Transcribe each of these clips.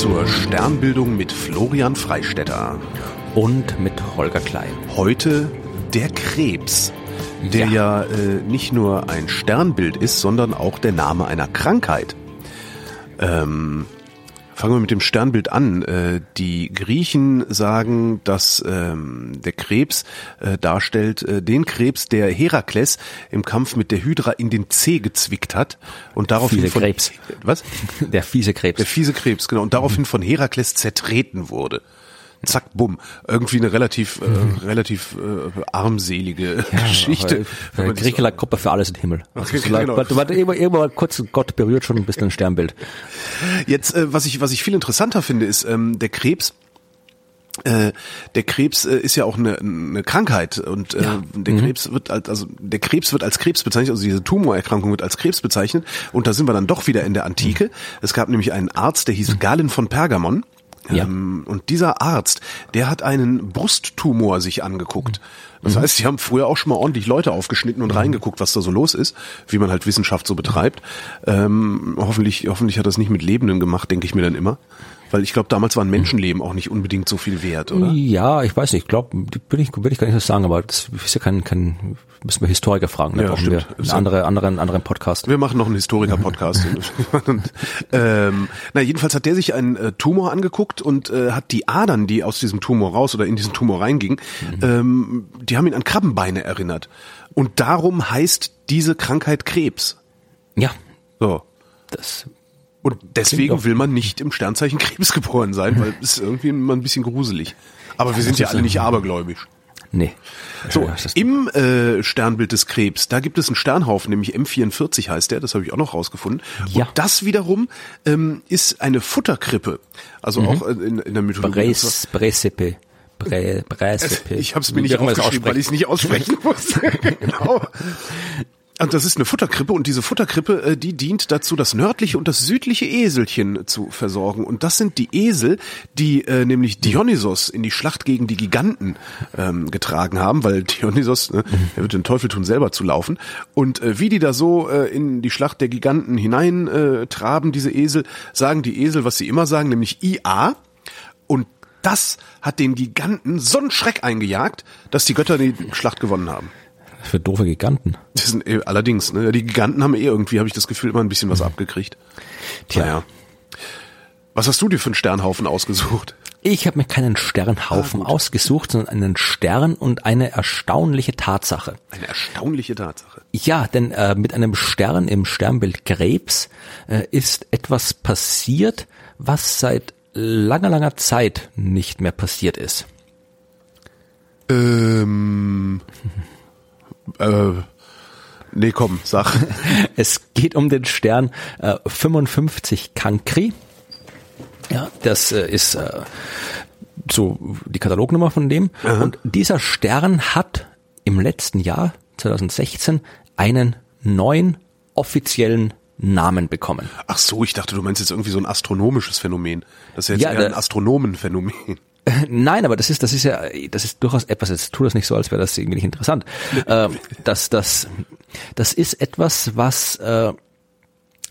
zur Sternbildung mit Florian Freistetter. Und mit Holger Klein. Heute der Krebs, der ja, ja äh, nicht nur ein Sternbild ist, sondern auch der Name einer Krankheit. Ähm, Fangen wir mit dem Sternbild an. Äh, die Griechen sagen, dass ähm, der Krebs äh, darstellt äh, den Krebs, der Herakles im Kampf mit der Hydra in den Zeh gezwickt hat und daraufhin fiese von Krebs. Was? Der fiese Krebs. Der fiese Krebs, genau. Und daraufhin von Herakles zertreten wurde zack, bumm. Irgendwie eine relativ, äh, relativ äh, armselige ja, Geschichte. Äh, Griechenland Gruppe für alles im Himmel. Also okay, genau. Du warst immer, immer kurz Gott berührt schon ein bisschen ein Sternbild. Jetzt, äh, was ich, was ich viel interessanter finde, ist ähm, der Krebs. Äh, der Krebs äh, ist ja auch eine, eine Krankheit und äh, ja. der mhm. Krebs wird als also der Krebs wird als Krebs bezeichnet, also diese Tumorerkrankung wird als Krebs bezeichnet und da sind wir dann doch wieder in der Antike. Mhm. Es gab nämlich einen Arzt, der hieß mhm. Galen von Pergamon ja. Ähm, und dieser Arzt, der hat einen Brusttumor sich angeguckt. Das mhm. heißt, sie haben früher auch schon mal ordentlich Leute aufgeschnitten und mhm. reingeguckt, was da so los ist, wie man halt Wissenschaft so betreibt. Ähm, hoffentlich, hoffentlich hat er das nicht mit Lebenden gemacht, denke ich mir dann immer. Weil ich glaube, damals waren Menschenleben auch nicht unbedingt so viel wert, oder? Ja, ich weiß nicht. Ich glaube, will ich, will ich gar nicht so sagen, aber das ist ja kein, kein müssen wir Historiker fragen. Da ja, brauchen stimmt. wir einen andere, anderen, anderen Podcast. Wir machen noch einen Historiker-Podcast. ähm, na, jedenfalls hat der sich einen äh, Tumor angeguckt und äh, hat die Adern, die aus diesem Tumor raus oder in diesen Tumor reingingen, mhm. ähm, die haben ihn an Krabbenbeine erinnert. Und darum heißt diese Krankheit Krebs. Ja. So. Das und deswegen will man nicht im Sternzeichen Krebs geboren sein, weil es irgendwie immer ein bisschen gruselig. Aber wir sind ja alle nicht abergläubisch. Nee. So, im äh, Sternbild des Krebs, da gibt es einen Sternhaufen, nämlich M44 heißt der, das habe ich auch noch rausgefunden. Ja. Und das wiederum ähm, ist eine Futterkrippe. Also mhm. auch in, in der Mythologie. Bres, Bresepe. Bre, Bresepe. Ich habe es mir nicht aufgeschrieben, weil ich es nicht aussprechen muss. genau. Und das ist eine Futterkrippe und diese Futterkrippe, äh, die dient dazu, das nördliche und das südliche Eselchen zu versorgen. Und das sind die Esel, die äh, nämlich Dionysos in die Schlacht gegen die Giganten ähm, getragen haben, weil Dionysos, ne, er wird den Teufel tun, selber zu laufen. Und äh, wie die da so äh, in die Schlacht der Giganten hinein äh, traben, diese Esel, sagen die Esel, was sie immer sagen, nämlich IA. Und das hat den Giganten so einen Schreck eingejagt, dass die Götter die Schlacht gewonnen haben. Für doofe Giganten. Das sind eh, allerdings, ne? Die Giganten haben eh irgendwie, habe ich das Gefühl, immer ein bisschen was abgekriegt. Tja. Naja. Was hast du dir für einen Sternhaufen ausgesucht? Ich habe mir keinen Sternhaufen ah, ausgesucht, sondern einen Stern und eine erstaunliche Tatsache. Eine erstaunliche Tatsache. Ja, denn äh, mit einem Stern im Sternbild Krebs äh, ist etwas passiert, was seit langer, langer Zeit nicht mehr passiert ist. Ähm, äh, nee, komm, sag. es geht um den Stern äh, 55 Cancri. Ja, das äh, ist äh, so die Katalognummer von dem. Aha. Und dieser Stern hat im letzten Jahr, 2016, einen neuen offiziellen Namen bekommen. Ach so, ich dachte, du meinst jetzt irgendwie so ein astronomisches Phänomen. Das ist jetzt ja, eher ein Astronomenphänomen. Nein, aber das ist, das ist ja, das ist durchaus etwas, jetzt tu das nicht so, als wäre das irgendwie nicht interessant. äh, das, das, das ist etwas, was, äh,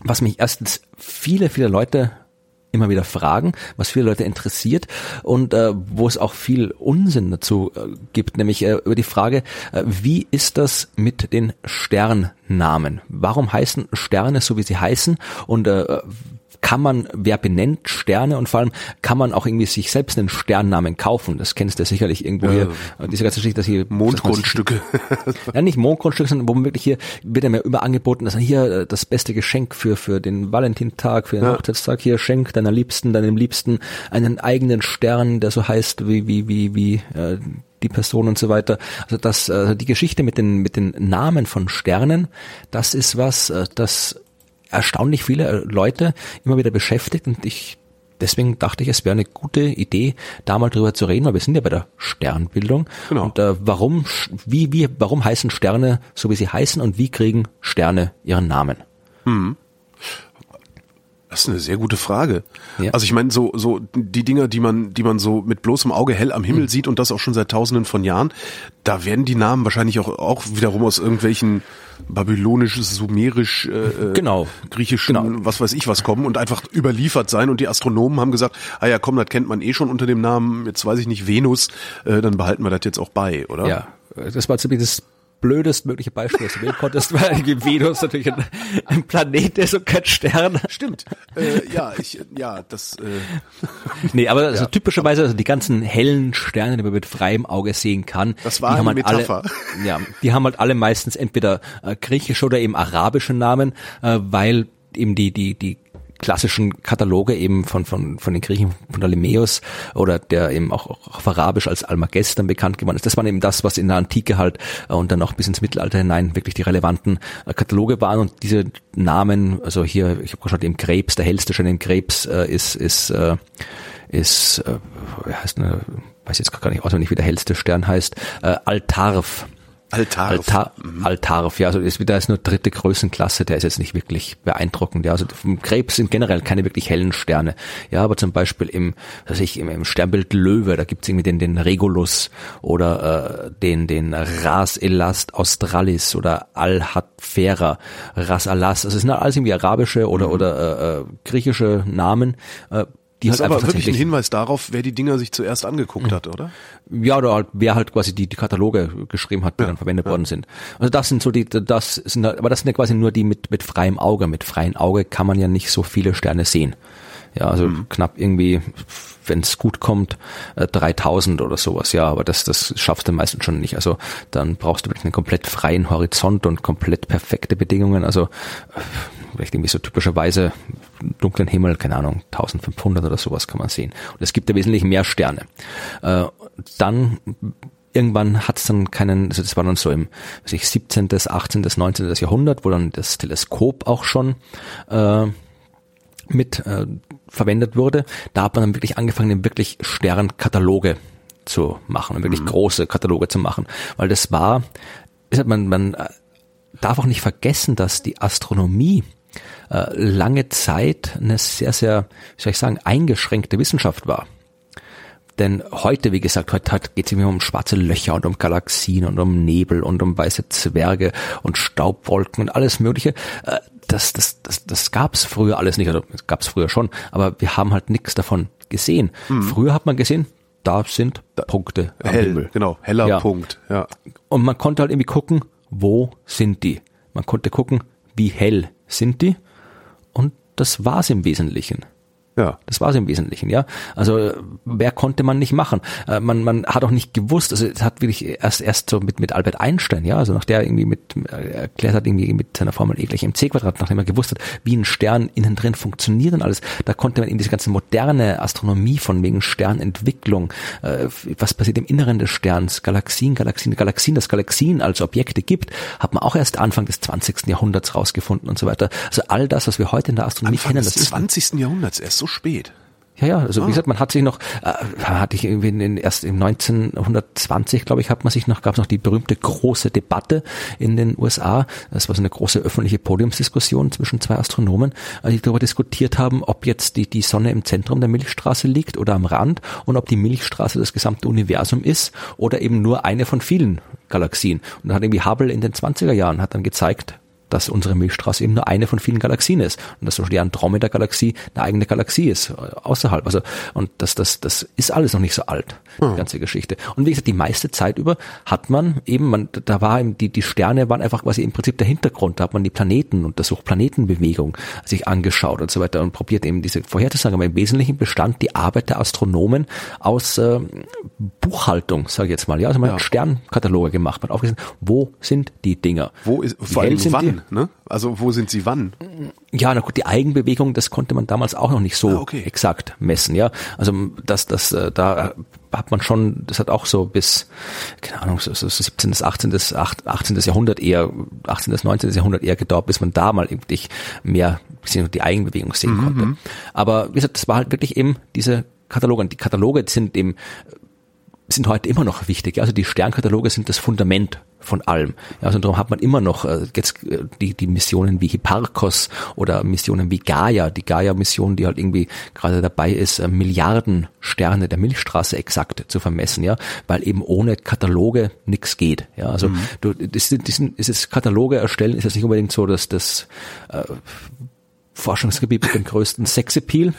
was mich erstens viele, viele Leute immer wieder fragen, was viele Leute interessiert und äh, wo es auch viel Unsinn dazu äh, gibt, nämlich äh, über die Frage, äh, wie ist das mit den Sternnamen? Warum heißen Sterne so, wie sie heißen und äh, kann man, wer benennt Sterne und vor allem kann man auch irgendwie sich selbst einen Sternnamen kaufen. Das kennst du sicherlich irgendwo ja. hier. Diese ganze Geschichte, dass hier Mondgrundstücke. ja, nicht Mondgrundstücke, sondern wo man wirklich hier wird ja mir über angeboten, dass hier äh, das beste Geschenk für für den Valentintag, für den ja. Hochzeitstag hier schenk deiner Liebsten, deinem Liebsten einen eigenen Stern, der so heißt wie wie wie wie äh, die Person und so weiter. Also das, äh, die Geschichte mit den mit den Namen von Sternen, das ist was, äh, das erstaunlich viele äh, Leute immer wieder beschäftigt und ich deswegen dachte ich, es wäre eine gute Idee, da mal drüber zu reden, weil wir sind ja bei der Sternbildung. Genau. Und äh, warum, wie, wie, warum heißen Sterne so wie sie heißen und wie kriegen Sterne ihren Namen? Hm. Das ist eine sehr gute Frage. Ja. Also ich meine, so, so die Dinger, die man, die man so mit bloßem Auge hell am Himmel mhm. sieht und das auch schon seit tausenden von Jahren, da werden die Namen wahrscheinlich auch, auch wiederum aus irgendwelchen babylonisch, sumerisch, äh, äh genau. griechischen, genau. was weiß ich was kommen und einfach überliefert sein und die Astronomen haben gesagt, ah ja komm, das kennt man eh schon unter dem Namen, jetzt weiß ich nicht, Venus, äh, dann behalten wir das jetzt auch bei, oder? Ja, das war ziemlich das blödestmögliche Beispiel, das du wählen konntest, weil Venus natürlich ein, ein, Planet ist und kein Stern. Stimmt. Äh, ja, ich, ja, das. Äh, nee, aber also ja. typischerweise also die ganzen hellen Sterne, die man mit freiem Auge sehen kann, das war die eine haben halt Metapher. Alle, ja, die haben halt alle meistens entweder äh, griechische oder eben arabische Namen, äh, weil eben die die die klassischen Kataloge eben von, von, von den Griechen, von Ptolemäus oder der eben auch, auch auf Arabisch als Almagest dann bekannt geworden ist. Das waren eben das, was in der Antike halt äh, und dann auch bis ins Mittelalter hinein wirklich die relevanten äh, Kataloge waren. Und diese Namen, also hier, ich habe geschaut, eben Krebs, der hellste Stern in Krebs äh, ist, ist, äh, ist, äh, heißt eine, weiß jetzt gar nicht auswendig, wie der hellste Stern heißt, äh, Altarf Altar. Altar, mhm. Altarf, ja, also ist wieder ist nur dritte Größenklasse, der ist jetzt nicht wirklich beeindruckend. Ja, also vom Krebs sind generell keine wirklich hellen Sterne. Ja, aber zum Beispiel im, was ich, im, im Sternbild Löwe, da gibt's irgendwie den, den Regulus oder äh, den, den Ras Elast Australis oder Al-Hatfera, Ras Alas. Also es sind alles irgendwie arabische oder, mhm. oder äh, äh, griechische Namen, äh, die das halt ist aber wirklich ein Hinweis darauf, wer die Dinger sich zuerst angeguckt mhm. hat, oder? Ja, oder halt, wer halt quasi die, die Kataloge geschrieben hat, die ja, dann verwendet ja. worden sind. Also das sind so die, das sind, aber das sind ja quasi nur die mit, mit freiem Auge. Mit freiem Auge kann man ja nicht so viele Sterne sehen. Ja, also mhm. knapp irgendwie, wenn es gut kommt, 3000 äh, oder sowas. Ja, aber das, das schaffst du meistens schon nicht. Also dann brauchst du wirklich einen komplett freien Horizont und komplett perfekte Bedingungen. Also vielleicht irgendwie so typischerweise dunklen Himmel, keine Ahnung, 1500 oder sowas kann man sehen. Und es gibt ja wesentlich mehr Sterne. Äh, dann irgendwann hat es dann keinen, also das war dann so im weiß ich, 17., 18., 19. Jahrhundert, wo dann das Teleskop auch schon äh, mit äh, verwendet wurde. Da hat man dann wirklich angefangen, wirklich Sternkataloge zu machen, wirklich mhm. große Kataloge zu machen, weil das war, ist halt man, man äh, darf auch nicht vergessen, dass die Astronomie äh, lange Zeit eine sehr, sehr, wie soll ich sagen, eingeschränkte Wissenschaft war. Denn heute, wie gesagt, heute, geht es immer um schwarze Löcher und um Galaxien und um Nebel und um weiße Zwerge und Staubwolken und alles Mögliche. Äh, das, das, das, das gab es früher alles nicht. Also gab es früher schon, aber wir haben halt nichts davon gesehen. Mhm. Früher hat man gesehen, da sind Punkte am hell, Himmel. Genau, heller ja. Punkt. Ja. Und man konnte halt irgendwie gucken, wo sind die? Man konnte gucken, wie hell sind die? Das war's im Wesentlichen. Ja. Das war es im Wesentlichen, ja. Also wer konnte man nicht machen? Äh, man, man hat auch nicht gewusst, also es hat wirklich erst erst so mit, mit Albert Einstein, ja, also nach der irgendwie mit äh, erklärt hat, irgendwie mit seiner Formel E gleich mc Quadrat, nachdem er gewusst hat, wie ein Stern innen drin funktioniert und alles, da konnte man in diese ganze moderne Astronomie von wegen Sternentwicklung, äh, was passiert im Inneren des Sterns, Galaxien, Galaxien, Galaxien, dass Galaxien als Objekte gibt, hat man auch erst Anfang des 20. Jahrhunderts rausgefunden und so weiter. Also all das, was wir heute in der Astronomie Anfang kennen, das des 20. Jahrhunderts erst so spät. Ja, ja, also ah. wie gesagt, man hat sich noch, äh, hatte ich irgendwie in, erst im 1920, glaube ich, hat man sich noch, gab es noch die berühmte große Debatte in den USA. Das war so eine große öffentliche Podiumsdiskussion zwischen zwei Astronomen, äh, die darüber diskutiert haben, ob jetzt die, die Sonne im Zentrum der Milchstraße liegt oder am Rand und ob die Milchstraße das gesamte Universum ist oder eben nur eine von vielen Galaxien. Und dann hat irgendwie Hubble in den 20er Jahren hat dann gezeigt, dass unsere Milchstraße eben nur eine von vielen Galaxien ist und dass zum Beispiel die Andromeda-Galaxie eine eigene Galaxie ist, äh, außerhalb. Also, und das, das, das ist alles noch nicht so alt, die hm. ganze Geschichte. Und wie gesagt, die meiste Zeit über hat man eben, man, da war eben, die, die Sterne waren einfach quasi im Prinzip der Hintergrund, da hat man die Planeten untersucht, Planetenbewegung sich angeschaut und so weiter und probiert eben diese vorherzusagen. Aber im Wesentlichen bestand die Arbeit der Astronomen aus äh, Buchhaltung, sage ich jetzt mal. Ja, also man ja. hat Sternkataloge gemacht, man hat aufgesehen, wo sind die Dinger? Wo ist, vor allem wann? Ne? Also wo sind sie wann? Ja, na gut, die Eigenbewegung, das konnte man damals auch noch nicht so ah, okay. exakt messen, ja. Also das, das, äh, da hat man schon, das hat auch so bis, keine Ahnung, so, so 17., 18., 18. Jahrhundert eher, 18., 19. Jahrhundert eher gedauert, bis man da mal wirklich mehr die Eigenbewegung sehen mhm. konnte. Aber wie gesagt, das war halt wirklich eben diese Kataloge. Und die Kataloge sind eben sind heute immer noch wichtig. Also die Sternkataloge sind das Fundament von allem. Ja, also darum hat man immer noch äh, jetzt äh, die, die Missionen wie Hipparchos oder Missionen wie Gaia, die Gaia-Mission, die halt irgendwie gerade dabei ist, äh, Milliarden Sterne der Milchstraße exakt zu vermessen, ja, weil eben ohne Kataloge nichts geht. Ja, also mhm. du, das, das, das Kataloge erstellen ist jetzt nicht unbedingt so, dass das äh, Forschungsgebiet mit dem größten Sexappeal,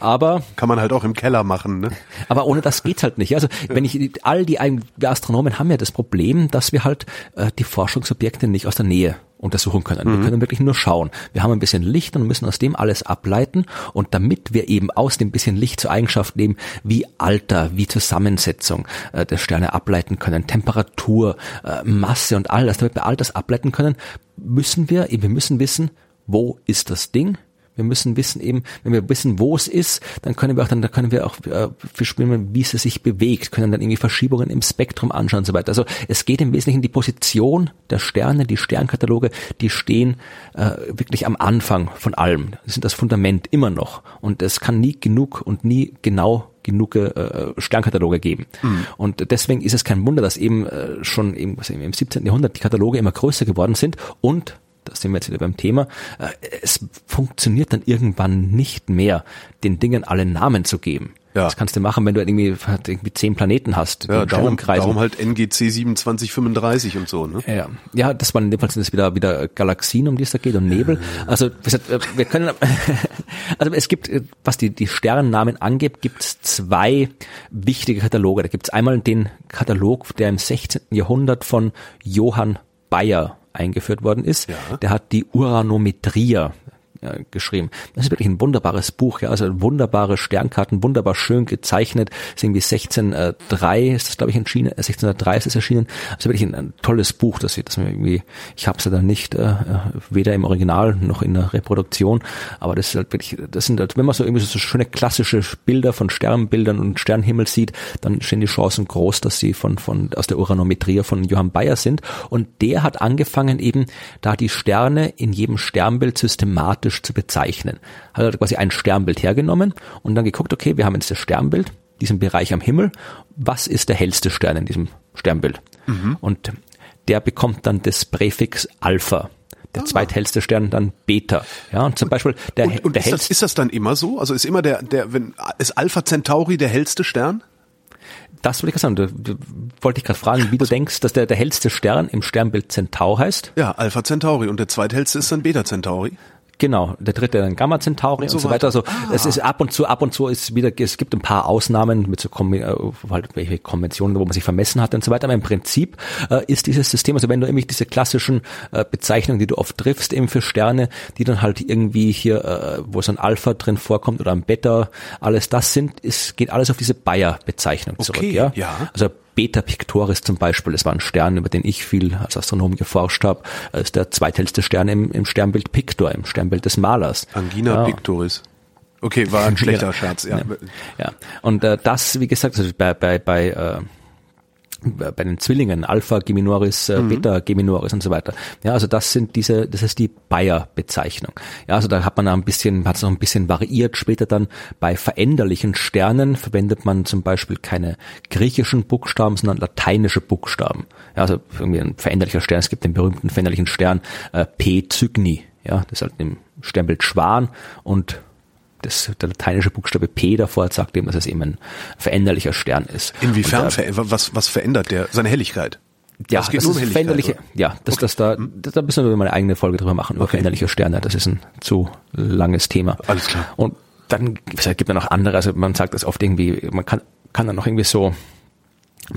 aber kann man halt auch im Keller machen, ne? Aber ohne das geht's halt nicht. Also wenn ich all die, die Astronomen haben ja das Problem, dass wir halt äh, die Forschungsobjekte nicht aus der Nähe untersuchen können. Mhm. Wir können wirklich nur schauen. Wir haben ein bisschen Licht und müssen aus dem alles ableiten. Und damit wir eben aus dem bisschen Licht zur Eigenschaft nehmen, wie Alter, wie Zusammensetzung äh, der Sterne ableiten können, Temperatur, äh, Masse und all das, damit wir all das ableiten können, müssen wir, eben, wir müssen wissen, wo ist das Ding? Wir müssen wissen eben, wenn wir wissen, wo es ist, dann können wir auch dann, da können wir auch äh, bestimmen, wie es sich bewegt, können dann irgendwie Verschiebungen im Spektrum anschauen und so weiter. Also es geht im Wesentlichen die Position der Sterne, die Sternkataloge, die stehen äh, wirklich am Anfang von allem. Das sind das Fundament immer noch. Und es kann nie genug und nie genau genug äh, Sternkataloge geben. Mhm. Und deswegen ist es kein Wunder, dass eben äh, schon im, im 17. Jahrhundert die Kataloge immer größer geworden sind und da sind wir jetzt wieder beim Thema, äh, es funktioniert dann irgendwann nicht mehr, den Dingen alle Namen zu geben. Ja. Das kannst du machen, wenn du irgendwie, irgendwie zehn Planeten hast. Ja, darum, darum halt NGC 2735 und so, ne? Ja, ja das waren in dem Fall sind es wieder, wieder Galaxien, um die es da geht und Nebel. Also, wir können, also es gibt, was die, die Sternennamen angeht, gibt es zwei wichtige Kataloge. Da gibt es einmal den Katalog, der im 16. Jahrhundert von Johann Bayer eingeführt worden ist. Ja. Der hat die Uranometria äh, geschrieben. Das ist wirklich ein wunderbares Buch, ja, also wunderbare Sternkarten, wunderbar schön gezeichnet. Das ist irgendwie 1603 ist das, glaube ich, erschienen, 1603 ist es erschienen. Also wirklich ein, ein tolles Buch, das das irgendwie, ich habe es ja dann nicht, äh, weder im Original noch in der Reproduktion, aber das ist halt wirklich, das sind halt, wenn man so irgendwie so schöne klassische Bilder von Sternbildern und Sternenhimmel sieht, dann stehen die Chancen groß, dass sie von, von, aus der Uranometrie von Johann Bayer sind. Und der hat angefangen eben, da die Sterne in jedem Sternbild systematisch statistisch zu bezeichnen. Hat er quasi ein Sternbild hergenommen und dann geguckt, okay, wir haben jetzt das Sternbild, diesen Bereich am Himmel, was ist der hellste Stern in diesem Sternbild? Mhm. Und der bekommt dann das Präfix Alpha der ah. zweithellste Stern dann Beta. Ja, und zum Beispiel der, und, und der ist, das, ist das dann immer so? Also ist immer der, der, wenn, ist Alpha Centauri der hellste Stern? Das wollte ich gerade sagen. Du, du, wollte ich gerade fragen, wie du denkst, dass der, der hellste Stern im Sternbild Centaur heißt? Ja, Alpha Centauri und der zweithellste ist dann Beta Centauri. Genau, der dritte dann Gamma Centauri und so, und so weiter. Also ah. es ist ab und zu, ab und zu ist wieder, es gibt ein paar Ausnahmen mit so äh, halt welche Konventionen, wo man sich vermessen hat und so weiter. Aber im Prinzip äh, ist dieses System, also wenn du nämlich diese klassischen äh, Bezeichnungen, die du oft triffst, eben für Sterne, die dann halt irgendwie hier, äh, wo so ein Alpha drin vorkommt oder ein Beta, alles das sind, es geht alles auf diese Bayer-Bezeichnung zurück. Okay, ja? ja. Also Beta Pictoris zum Beispiel, das war ein Stern, über den ich viel als Astronom geforscht habe, das ist der zweithellste Stern im, im Sternbild Pictor, im Sternbild des Malers. Angina ja. Pictoris. Okay, war ein schlechter Scherz, ja. Ja, ja. und äh, das, wie gesagt, also bei, bei, bei äh, bei den Zwillingen, Alpha Geminoris, äh, mhm. Beta Geminoris und so weiter. Ja, also das sind diese, das ist die Bayer-Bezeichnung. Ja, also da hat man ein bisschen, hat es noch ein bisschen variiert. Später dann bei veränderlichen Sternen verwendet man zum Beispiel keine griechischen Buchstaben, sondern lateinische Buchstaben. Ja, also irgendwie ein veränderlicher Stern. Es gibt den berühmten veränderlichen Stern äh, P Cygni. Ja, das ist halt im Sternbild Schwan und das, der lateinische Buchstabe P davor sagt eben, dass es eben ein veränderlicher Stern ist. Inwiefern, da, was, was verändert der, seine Helligkeit? Ja, das, das ist veränderliche, oder? ja, das, okay. das da, hm? da müssen wir mal eine eigene Folge drüber machen, über okay. veränderliche Sterne. Das ist ein zu langes Thema. Alles klar. Und dann gibt es noch andere, also man sagt das oft irgendwie, man kann, kann dann noch irgendwie so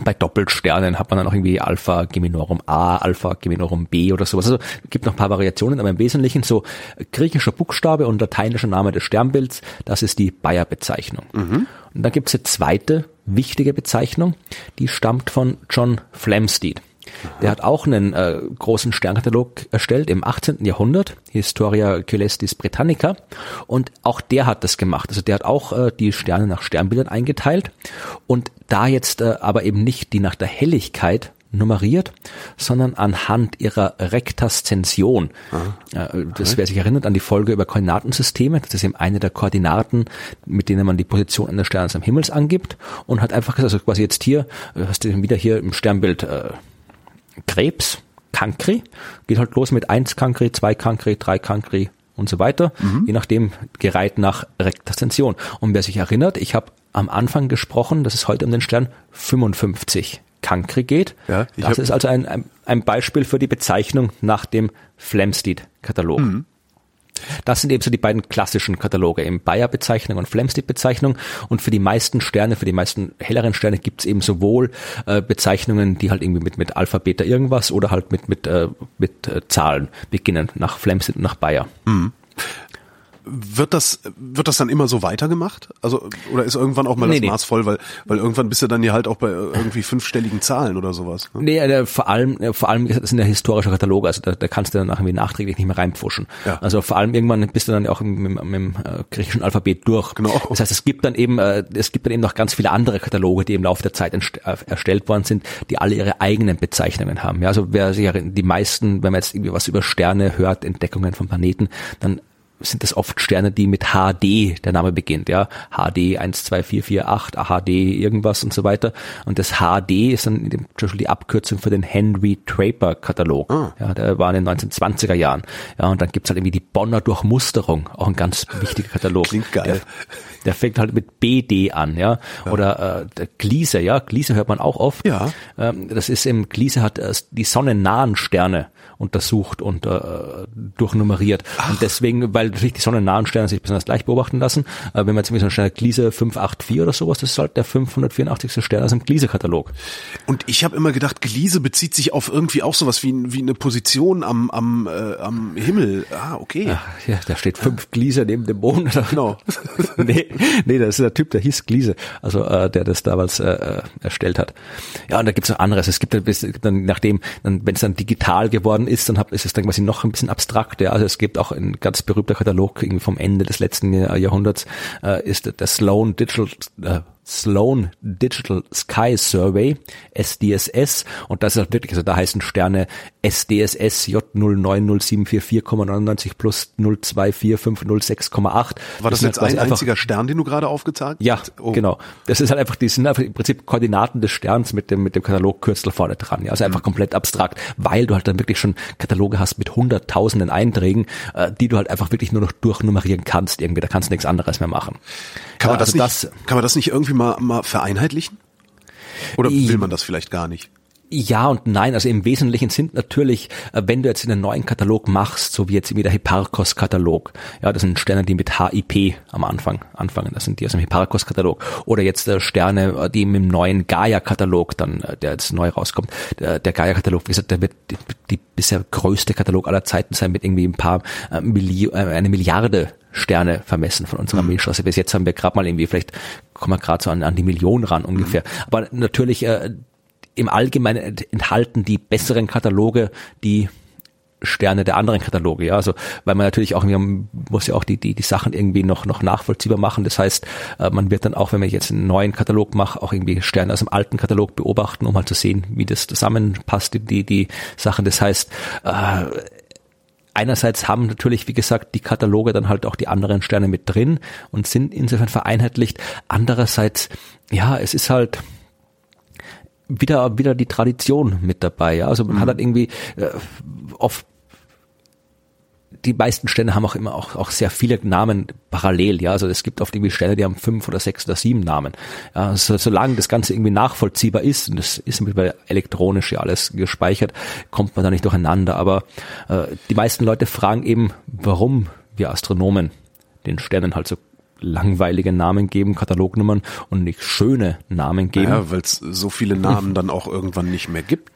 bei Doppelsternen hat man dann auch irgendwie Alpha Geminorum A, Alpha Geminorum B oder sowas. Also gibt noch ein paar Variationen, aber im Wesentlichen so griechischer Buchstabe und lateinischer Name des Sternbilds, das ist die Bayer-Bezeichnung. Mhm. Und dann gibt es eine zweite wichtige Bezeichnung, die stammt von John Flamsteed. Der hat auch einen äh, großen Sternkatalog erstellt im 18. Jahrhundert, Historia Celestis Britannica. Und auch der hat das gemacht. Also der hat auch äh, die Sterne nach Sternbildern eingeteilt. Und da jetzt äh, aber eben nicht die nach der Helligkeit nummeriert, sondern anhand ihrer Rektaszension. Ah, okay. Das wer sich erinnert an die Folge über Koordinatensysteme, das ist eben eine der Koordinaten, mit denen man die Position eines Sterns am Himmels angibt und hat einfach gesagt, also quasi jetzt hier, hast du wieder hier im Sternbild äh, Krebs, Kankri, geht halt los mit 1 Kankri, 2 Kankri, 3 Kankri und so weiter, mhm. je nachdem gereiht nach Rektaszension. Und wer sich erinnert, ich habe am Anfang gesprochen, dass es heute um den Stern 55 Kankri geht. Ja, das ist also ein, ein, ein, Beispiel für die Bezeichnung nach dem Flamsteed-Katalog. Mhm. Das sind eben so die beiden klassischen Kataloge, eben Bayer-Bezeichnung und Flamsteed-Bezeichnung. Und für die meisten Sterne, für die meisten helleren Sterne gibt es eben sowohl äh, Bezeichnungen, die halt irgendwie mit, mit Alpha, Beta irgendwas oder halt mit, mit, äh, mit äh, Zahlen beginnen, nach Flamsteed und nach Bayer. Mhm. Wird das, wird das dann immer so weitergemacht? Also, oder ist irgendwann auch mal nee, das Maß voll, weil, weil irgendwann bist du dann ja halt auch bei irgendwie fünfstelligen Zahlen oder sowas. Ne? Nee, äh, vor allem, äh, vor allem, das sind ja historische Kataloge, also da, da kannst du dann irgendwie nachträglich nicht mehr reinpfuschen. Ja. Also vor allem irgendwann bist du dann auch mit, mit, mit dem griechischen Alphabet durch. Genau. Das heißt, es gibt dann eben, äh, es gibt dann eben noch ganz viele andere Kataloge, die im Laufe der Zeit äh, erstellt worden sind, die alle ihre eigenen Bezeichnungen haben. Ja, also wer sich die meisten, wenn man jetzt irgendwie was über Sterne hört, Entdeckungen von Planeten, dann sind das oft Sterne, die mit HD der Name beginnt, ja. HD 12448, HD irgendwas und so weiter. Und das HD ist dann zum Beispiel die Abkürzung für den Henry Draper Katalog. Ah. Ja, der war in den 1920er Jahren. Ja, und dann gibt's halt irgendwie die Bonner Durchmusterung, auch ein ganz wichtiger Katalog. Klingt geil. Der, der fängt halt mit BD an, ja. ja. Oder äh, der Gliese, ja. Gliese hört man auch oft. Ja. Ähm, das ist im Gliese hat äh, die sonnennahen Sterne untersucht und äh, durchnummeriert. Ach. Und deswegen, weil natürlich die sonnennahen Sterne sich besonders leicht beobachten lassen, äh, wenn man jetzt einen Stern Gliese 584 oder sowas, das ist halt der 584. Stern aus dem Gliese-Katalog. Und ich habe immer gedacht, Gliese bezieht sich auf irgendwie auch sowas wie, wie eine Position am, am, äh, am Himmel. Ah, okay. Ach, ja, da steht fünf Gliese neben dem Mond. Genau. nee, nee, das ist der Typ, der hieß Gliese, also äh, der das damals äh, äh erstellt hat. Ja, und da gibt's noch anderes. Es gibt dann, es gibt dann nachdem, dann, wenn es dann digital geworden ist, dann hab, ist es dann quasi noch ein bisschen abstrakt. Ja. Also es gibt auch ein ganz berühmter Katalog vom Ende des letzten Jahrhunderts, äh, ist der Sloan Digital äh, Sloan Digital Sky Survey, SDSS, und das ist halt wirklich, also da heißen Sterne SDSS J090744,99 plus 024506,8. War das, das jetzt halt ein einziger Stern, den du gerade aufgezeigt hast? Ja, oh. genau. Das ist halt einfach, die sind einfach im Prinzip Koordinaten des Sterns mit dem, mit dem Katalogkürzel vorne dran. Ja, also einfach mhm. komplett abstrakt, weil du halt dann wirklich schon Kataloge hast mit hunderttausenden Einträgen, äh, die du halt einfach wirklich nur noch durchnummerieren kannst irgendwie. Da kannst du nichts anderes mehr machen. Kann man, also das, nicht, kann man das nicht irgendwie mal, mal vereinheitlichen? Oder will man das vielleicht gar nicht? Ja und nein, also im Wesentlichen sind natürlich, äh, wenn du jetzt einen neuen Katalog machst, so wie jetzt wie der Hipparcos-Katalog, ja, das sind Sterne, die mit HIP am Anfang anfangen, das sind die aus dem Hipparcos-Katalog, oder jetzt äh, Sterne, äh, die mit dem neuen Gaia-Katalog dann, der jetzt neu rauskommt, der, der Gaia-Katalog, wie gesagt, der wird die, die, bisher größte Katalog aller Zeiten sein mit irgendwie ein paar Milli eine Milliarde Sterne vermessen von unserer mhm. Milchstraße. Bis jetzt haben wir gerade mal irgendwie, vielleicht kommen wir gerade so an, an die Million ran ungefähr. Mhm. Aber natürlich äh, im Allgemeinen enthalten die besseren Kataloge die Sterne der anderen Kataloge, ja, also weil man natürlich auch man muss ja auch die die die Sachen irgendwie noch noch nachvollziehbar machen. Das heißt, äh, man wird dann auch, wenn man jetzt einen neuen Katalog macht, auch irgendwie Sterne aus dem alten Katalog beobachten, um halt zu sehen, wie das zusammenpasst die die, die Sachen. Das heißt, äh, einerseits haben natürlich, wie gesagt, die Kataloge dann halt auch die anderen Sterne mit drin und sind insofern vereinheitlicht. Andererseits, ja, es ist halt wieder wieder die Tradition mit dabei. Ja? Also man mhm. hat halt irgendwie äh, oft die meisten Sterne haben auch immer auch, auch sehr viele Namen parallel, ja. Also es gibt oft irgendwie Sterne, die haben fünf oder sechs oder sieben Namen. Ja, also, solange das Ganze irgendwie nachvollziehbar ist, und das ist mittlerweile elektronisch ja alles gespeichert, kommt man da nicht durcheinander. Aber äh, die meisten Leute fragen eben, warum wir Astronomen den Sternen halt so langweilige Namen geben, Katalognummern und nicht schöne Namen geben. Ja, weil es so viele Namen dann auch irgendwann nicht mehr gibt.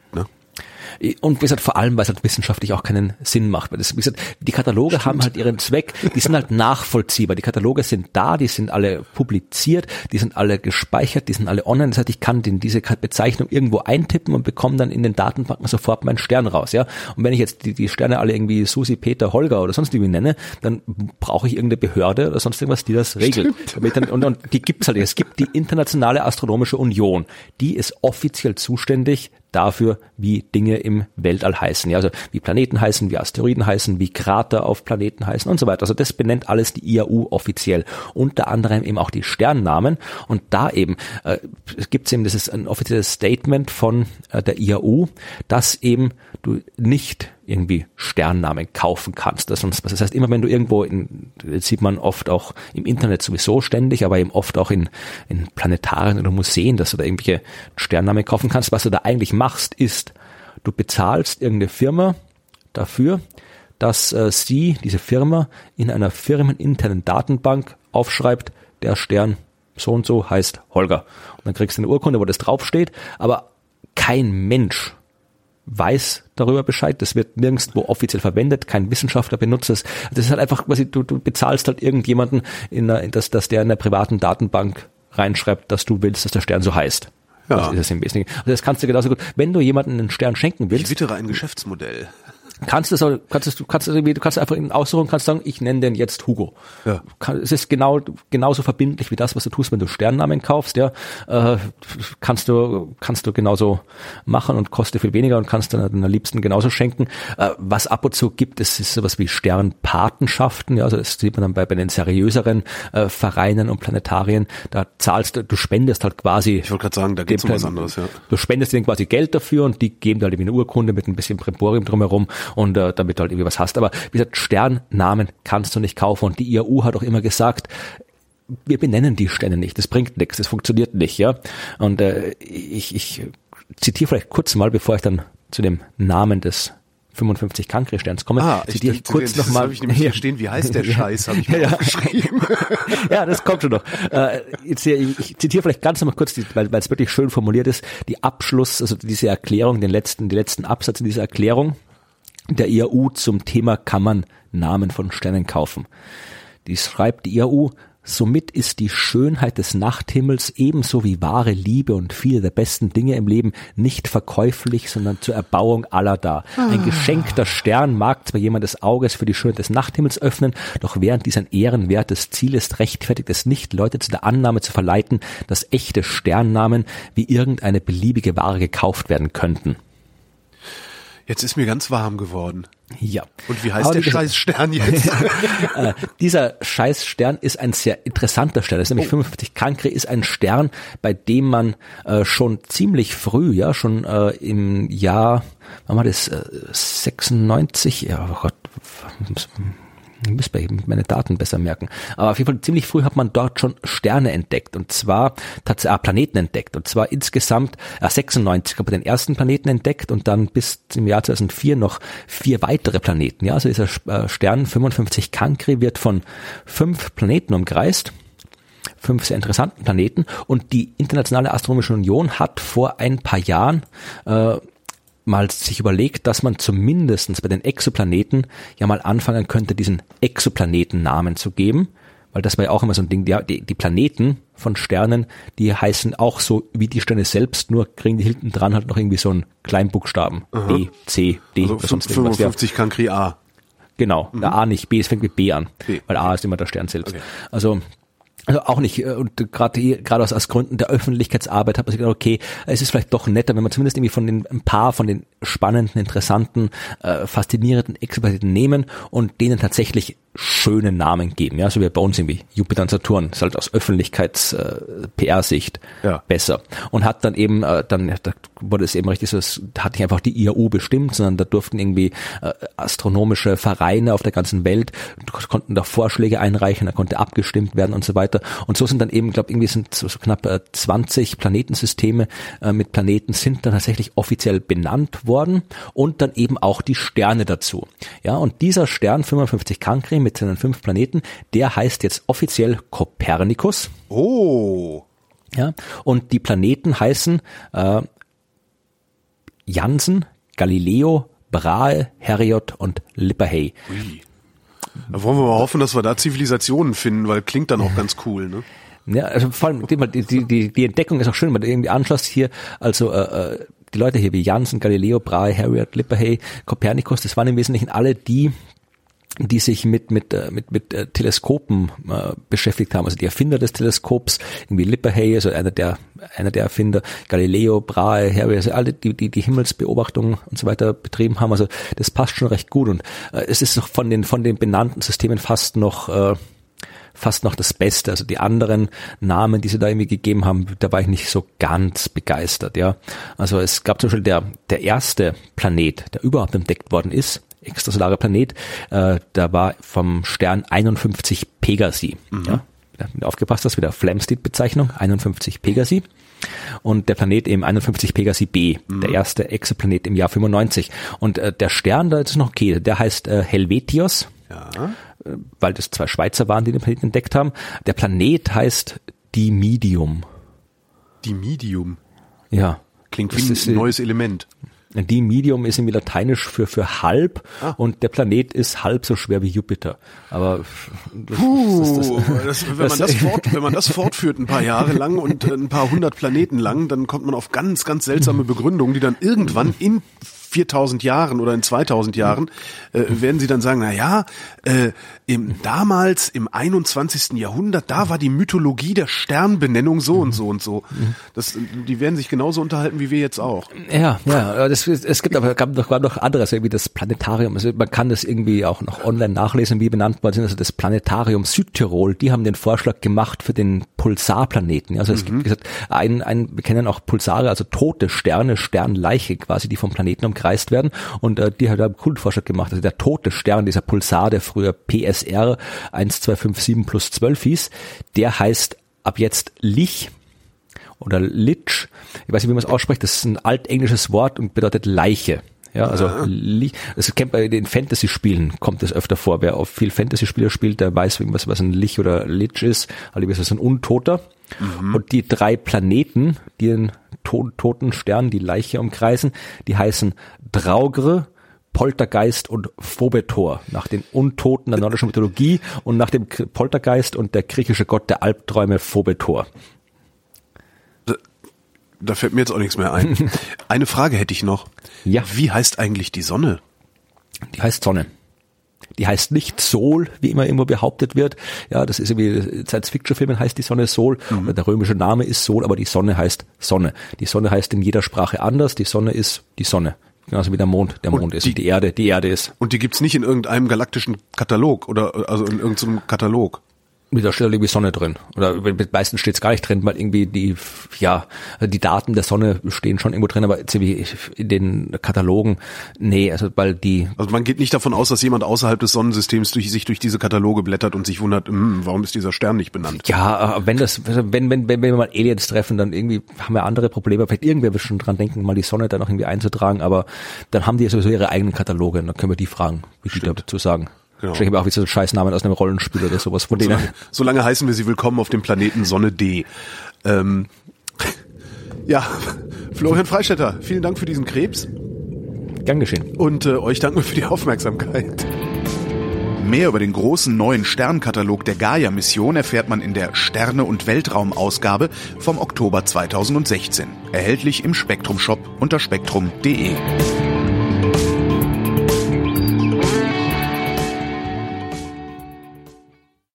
Und wie gesagt, vor allem, weil es halt wissenschaftlich auch keinen Sinn macht. Weil das, wie gesagt, die Kataloge Stimmt. haben halt ihren Zweck, die sind halt nachvollziehbar. Die Kataloge sind da, die sind alle publiziert, die sind alle gespeichert, die sind alle online. Das heißt, ich kann den, diese Bezeichnung irgendwo eintippen und bekomme dann in den Datenbanken sofort meinen Stern raus. Ja? Und wenn ich jetzt die, die Sterne alle irgendwie Susi, Peter, Holger oder sonst irgendwie nenne, dann brauche ich irgendeine Behörde oder sonst irgendwas, die das regelt. Dann, und, und die gibt's halt. Es gibt die Internationale Astronomische Union. Die ist offiziell zuständig dafür, wie Dinge im Weltall heißen. Ja, also wie Planeten heißen, wie Asteroiden heißen, wie Krater auf Planeten heißen und so weiter. Also das benennt alles die IAU offiziell. Unter anderem eben auch die Sternnamen. Und da eben äh, gibt es eben, das ist ein offizielles Statement von äh, der IAU, dass eben du nicht irgendwie Sternnamen kaufen kannst. Das, heißt, immer wenn du irgendwo, in, das sieht man oft auch im Internet sowieso ständig, aber eben oft auch in, in Planetarien oder Museen, dass du da irgendwelche Sternnamen kaufen kannst. Was du da eigentlich machst, ist, du bezahlst irgendeine Firma dafür, dass äh, sie, diese Firma, in einer firmeninternen Datenbank aufschreibt, der Stern so und so heißt Holger. Und dann kriegst du eine Urkunde, wo das draufsteht, aber kein Mensch weiß darüber Bescheid. Das wird nirgendwo offiziell verwendet. Kein Wissenschaftler benutzt es. Das ist halt einfach quasi, du, du bezahlst halt irgendjemanden, in der, dass, dass der in der privaten Datenbank reinschreibt, dass du willst, dass der Stern so heißt. Ja. Das ist es im Wesentlichen. Also das kannst du genauso gut, wenn du jemanden einen Stern schenken willst. Ich wittere ein Geschäftsmodell kannst es, kannst du kannst du kannst einfach aussuchen, kannst sagen, ich nenne den jetzt Hugo. Ja. Es ist genau genauso verbindlich wie das, was du tust, wenn du Sternnamen kaufst. Ja, äh, kannst du kannst du genauso machen und kostet viel weniger und kannst dann deiner Liebsten genauso schenken. Äh, was ab und zu gibt, es ist sowas wie Sternpatenschaften. Ja, also das sieht man dann bei, bei den seriöseren äh, Vereinen und Planetarien. Da zahlst du, du spendest halt quasi. Ich wollte gerade sagen, da gibt's um was anderes. Ja. Du spendest denen quasi Geld dafür und die geben dir halt irgendwie eine Urkunde mit ein bisschen Primborium drumherum und äh, damit du halt irgendwie was hast. Aber wie gesagt, Sternnamen kannst du nicht kaufen und die IAU hat auch immer gesagt, wir benennen die Sterne nicht, das bringt nichts, das funktioniert nicht, ja. Und äh, ich, ich zitiere vielleicht kurz mal, bevor ich dann zu dem Namen des 55 Cancri-Sterns komme, ah, zitiere ich, ich kurz nochmal. habe ich nämlich hier stehen, wie heißt der Scheiß, habe ich mir ja. geschrieben. ja, das kommt schon noch. Äh, jetzt, ich, ich zitiere vielleicht ganz nochmal kurz, weil es wirklich schön formuliert ist, die Abschluss, also diese Erklärung, den letzten, den letzten Absatz in dieser Erklärung, der IAU zum Thema kann man Namen von Sternen kaufen. Die schreibt die IAU, somit ist die Schönheit des Nachthimmels ebenso wie wahre Liebe und viele der besten Dinge im Leben nicht verkäuflich, sondern zur Erbauung aller da. Ein geschenkter Stern mag zwar jemand des Auges für die Schönheit des Nachthimmels öffnen, doch während dies ein ehrenwertes Ziel ist, rechtfertigt es nicht, Leute zu der Annahme zu verleiten, dass echte Sternnamen wie irgendeine beliebige Ware gekauft werden könnten. Jetzt ist mir ganz warm geworden. Ja. Und wie heißt Aber der scheiß Stern jetzt? äh, dieser scheiß Stern ist ein sehr interessanter Stern. Das ist nämlich oh. 55 Cancri ist ein Stern, bei dem man äh, schon ziemlich früh, ja, schon äh, im Jahr, wann war das, äh, 96, ja, oh Gott, ich muss meine Daten besser merken. Aber auf jeden Fall ziemlich früh hat man dort schon Sterne entdeckt und zwar tatsächlich Planeten entdeckt und zwar insgesamt äh, 96 hat man den ersten Planeten entdeckt und dann bis zum Jahr 2004 noch vier weitere Planeten. Ja, also dieser äh, Stern 55 Cancri wird von fünf Planeten umkreist fünf sehr interessanten Planeten und die Internationale Astronomische Union hat vor ein paar Jahren äh, mal sich überlegt, dass man zumindestens bei den Exoplaneten ja mal anfangen könnte, diesen Exoplanetennamen zu geben, weil das war ja auch immer so ein Ding, die, die Planeten von Sternen, die heißen auch so wie die Sterne selbst, nur kriegen die hinten dran halt noch irgendwie so einen Kleinbuchstaben. Aha. B, C, D also oder sonst 55 Cancri A. Genau, mhm. A nicht, B, es fängt mit B an, B. weil A ist immer der Stern selbst. Okay. Also also auch nicht, äh, und gerade gerade aus, aus Gründen der Öffentlichkeitsarbeit hat man sich gedacht, okay, es ist vielleicht doch netter, wenn man zumindest irgendwie von den ein paar von den spannenden, interessanten, äh, faszinierenden Experten nehmen und denen tatsächlich schönen Namen geben. Ja, so wie bei uns irgendwie Jupiter und Saturn ist halt aus Öffentlichkeits-PR-Sicht äh, ja. besser. Und hat dann eben, äh, dann da wurde es eben richtig so, es hat nicht einfach die IAU bestimmt, sondern da durften irgendwie äh, astronomische Vereine auf der ganzen Welt, konnten da Vorschläge einreichen, da konnte abgestimmt werden und so weiter. Und so sind dann eben, glaube irgendwie sind so, so knapp äh, 20 Planetensysteme äh, mit Planeten sind dann tatsächlich offiziell benannt worden und dann eben auch die Sterne dazu. Ja, und dieser Stern 55 Cancri mit seinen fünf Planeten, der heißt jetzt offiziell Kopernikus. Oh. Ja, und die Planeten heißen äh, Jansen, Galileo, Brahe, Heriot und Lipperhey. Ui. Da wollen wir mal hoffen, dass wir da Zivilisationen finden, weil klingt dann auch ganz cool, ne? Ja, also vor allem die, die, die, die Entdeckung ist auch schön, wenn du irgendwie anschaust hier, also äh, äh die Leute hier wie Jansen, Galileo, Brahe, Harriet, Lipperhey, Kopernikus, das waren im Wesentlichen alle die, die sich mit mit äh, mit mit äh, Teleskopen äh, beschäftigt haben, also die Erfinder des Teleskops, irgendwie Lippershey, also einer der einer der Erfinder, Galileo, Brahe, Harry, also alle die die die Himmelsbeobachtung und so weiter betrieben haben, also das passt schon recht gut. Und äh, es ist von den von den benannten Systemen fast noch äh, fast noch das Beste. Also die anderen Namen, die sie da irgendwie gegeben haben, da war ich nicht so ganz begeistert, ja. Also es gab zum Beispiel der, der erste Planet, der überhaupt entdeckt worden ist, extrasolarer Planet, äh, da war vom Stern 51 Pegasi. Mhm. Ja? Aufgepasst hast, wieder Flamsteed-Bezeichnung, 51 Pegasi. Und der Planet eben 51 Pegasi B, mhm. der erste Exoplanet im Jahr 95. Und äh, der Stern, da ist noch okay, der heißt äh, Helvetios. Ja. Äh, weil das zwei Schweizer waren, die den Planeten entdeckt haben. Der Planet heißt Dimidium. Dimidium? Ja. Klingt wie ein neues Element. Die Medium ist irgendwie lateinisch für, für halb ah. und der Planet ist halb so schwer wie Jupiter. Aber das, Puh, das, das, wenn, man das fort, wenn man das fortführt ein paar Jahre lang und ein paar hundert Planeten lang, dann kommt man auf ganz, ganz seltsame Begründungen, die dann irgendwann in 4000 Jahren oder in 2000 Jahren äh, werden sie dann sagen, na ja, äh, im, damals im 21. Jahrhundert, da war die Mythologie der Sternbenennung so und so und so. Das, die werden sich genauso unterhalten wie wir jetzt auch. Ja, ja, das, es gibt aber gab noch, gab noch anderes, irgendwie das Planetarium. Also man kann das irgendwie auch noch online nachlesen, wie benannt worden sind. Also das Planetarium Südtirol, die haben den Vorschlag gemacht für den Pulsarplaneten. Also es mhm. gibt gesagt, ein, ein, wir kennen auch Pulsare, also tote Sterne, Sternleiche quasi, die vom Planeten umkreist werden. Und äh, die hat einen gemacht. Also der tote Stern, dieser Pulsar, der früher PSR 1257 plus 12 hieß, der heißt ab jetzt Lich oder Lich. Ich weiß nicht, wie man es ausspricht. Das ist ein altenglisches Wort und bedeutet Leiche. Ja, also das kennt man in den Fantasy-Spielen, kommt das öfter vor. Wer auf viel Fantasy-Spiele spielt, der weiß, was, was ein Lich oder Lich ist. Also ist es ein Untoter. Mhm. Und die drei Planeten, die den to toten Stern, die Leiche umkreisen, die heißen Draugre, Poltergeist und Phobetor, nach den Untoten der nordischen Mythologie und nach dem Poltergeist und der griechische Gott der Albträume Phobetor. Da, fällt mir jetzt auch nichts mehr ein. Eine Frage hätte ich noch. Ja. Wie heißt eigentlich die Sonne? Die heißt Sonne. Die heißt nicht Sol, wie immer immer behauptet wird. Ja, das ist wie Science-Fiction-Filmen heißt die Sonne Sol. Mhm. Der römische Name ist Sol, aber die Sonne heißt Sonne. Die Sonne heißt in jeder Sprache anders. Die Sonne ist die Sonne. Genauso wie der Mond der Mond ist die, die Erde die Erde ist. Und die gibt's nicht in irgendeinem galaktischen Katalog oder also in irgendeinem Katalog mit der Stelle irgendwie Sonne drin. Oder mit meisten steht es gar nicht drin, weil irgendwie die, ja, die Daten der Sonne stehen schon irgendwo drin, aber in den Katalogen, nee, also weil die. Also man geht nicht davon aus, dass jemand außerhalb des Sonnensystems durch, sich durch diese Kataloge blättert und sich wundert, hm, warum ist dieser Stern nicht benannt? Ja, wenn das, wenn, wenn, wenn, wenn wir mal Aliens treffen, dann irgendwie haben wir andere Probleme. Vielleicht irgendwer wird schon dran denken, mal die Sonne da noch irgendwie einzutragen, aber dann haben die sowieso ihre eigenen Kataloge und dann können wir die fragen, wie Stimmt. die dazu sagen. Genau. Vielleicht auch wie so Scheißnamen aus einem Rollenspiel oder sowas von denen. Solange, solange heißen wir sie willkommen auf dem Planeten Sonne D. Ähm, ja, Florian Freistetter, vielen Dank für diesen Krebs. Gern geschehen. Und äh, euch danken wir für die Aufmerksamkeit. Mehr über den großen neuen Sternkatalog der Gaia-Mission erfährt man in der Sterne- und Weltraum-Ausgabe vom Oktober 2016. Erhältlich im Spektrum-Shop unter spektrum.de.